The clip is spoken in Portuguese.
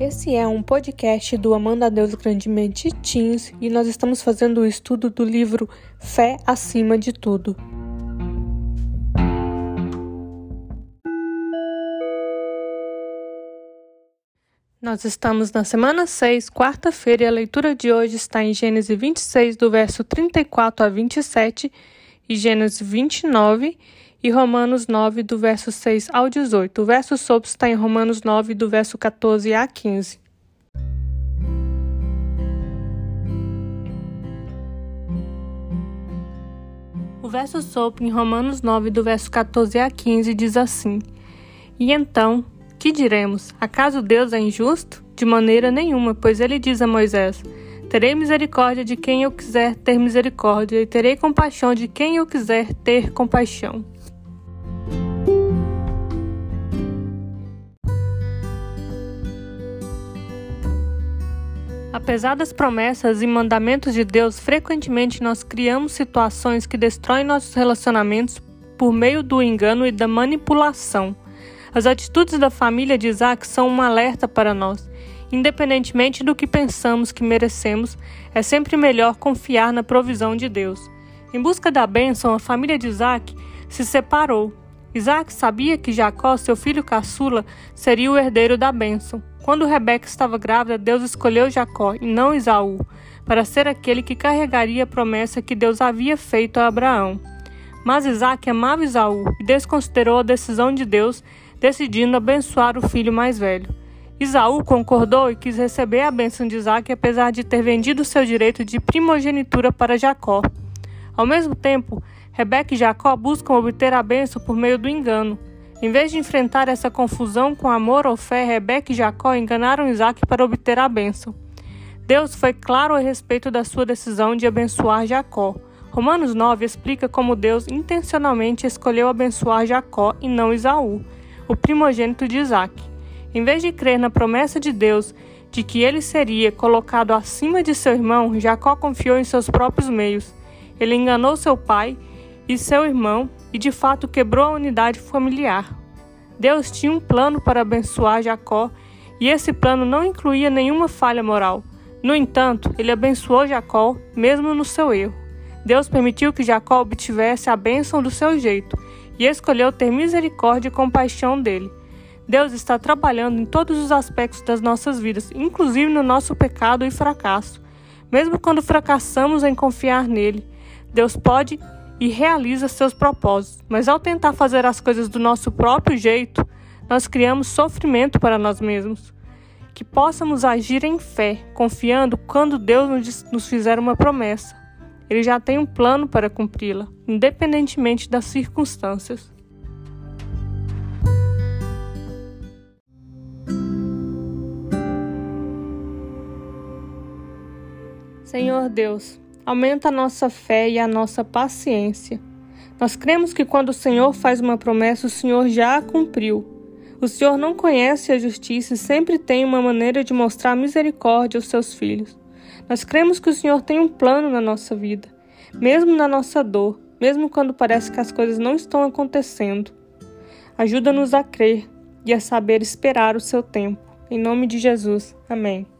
Esse é um podcast do Amanda a Deus Grandemente Teens e nós estamos fazendo o estudo do livro Fé Acima de Tudo. Nós estamos na semana 6, quarta-feira, e a leitura de hoje está em Gênesis 26, do verso 34 a 27, e Gênesis 29 e Romanos 9, do verso 6 ao 18. O verso sobre está em Romanos 9, do verso 14 a 15. O verso sobre em Romanos 9, do verso 14 a 15, diz assim: E então, que diremos? Acaso Deus é injusto? De maneira nenhuma, pois ele diz a Moisés: Terei misericórdia de quem eu quiser ter misericórdia, e terei compaixão de quem eu quiser ter compaixão. Apesar das promessas e mandamentos de Deus, frequentemente nós criamos situações que destroem nossos relacionamentos por meio do engano e da manipulação. As atitudes da família de Isaac são um alerta para nós. Independentemente do que pensamos que merecemos, é sempre melhor confiar na provisão de Deus. Em busca da bênção, a família de Isaac se separou. Isaac sabia que Jacó, seu filho caçula, seria o herdeiro da bênção. Quando Rebeca estava grávida, Deus escolheu Jacó e não Isaú, para ser aquele que carregaria a promessa que Deus havia feito a Abraão. Mas Isaac amava Isaú e desconsiderou a decisão de Deus, decidindo abençoar o filho mais velho. Isaú concordou e quis receber a bênção de Isaac, apesar de ter vendido seu direito de primogenitura para Jacó. Ao mesmo tempo, Rebeca e Jacó buscam obter a bênção por meio do engano. Em vez de enfrentar essa confusão com amor ou fé, Rebeca e Jacó enganaram Isaac para obter a bênção. Deus foi claro a respeito da sua decisão de abençoar Jacó. Romanos 9 explica como Deus intencionalmente escolheu abençoar Jacó e não Isaú, o primogênito de Isaac. Em vez de crer na promessa de Deus de que ele seria colocado acima de seu irmão, Jacó confiou em seus próprios meios. Ele enganou seu pai e seu irmão e de fato quebrou a unidade familiar. Deus tinha um plano para abençoar Jacó e esse plano não incluía nenhuma falha moral. No entanto, ele abençoou Jacó mesmo no seu erro. Deus permitiu que Jacó obtivesse a bênção do seu jeito e escolheu ter misericórdia e compaixão dele. Deus está trabalhando em todos os aspectos das nossas vidas, inclusive no nosso pecado e fracasso. Mesmo quando fracassamos em confiar nele, Deus pode e realiza seus propósitos, mas ao tentar fazer as coisas do nosso próprio jeito, nós criamos sofrimento para nós mesmos. Que possamos agir em fé, confiando quando Deus nos fizer uma promessa. Ele já tem um plano para cumpri-la, independentemente das circunstâncias. Senhor Deus, aumenta a nossa fé e a nossa paciência. Nós cremos que quando o Senhor faz uma promessa, o Senhor já a cumpriu. O Senhor não conhece a justiça e sempre tem uma maneira de mostrar misericórdia aos seus filhos. Nós cremos que o Senhor tem um plano na nossa vida, mesmo na nossa dor, mesmo quando parece que as coisas não estão acontecendo. Ajuda-nos a crer e a saber esperar o seu tempo. Em nome de Jesus. Amém.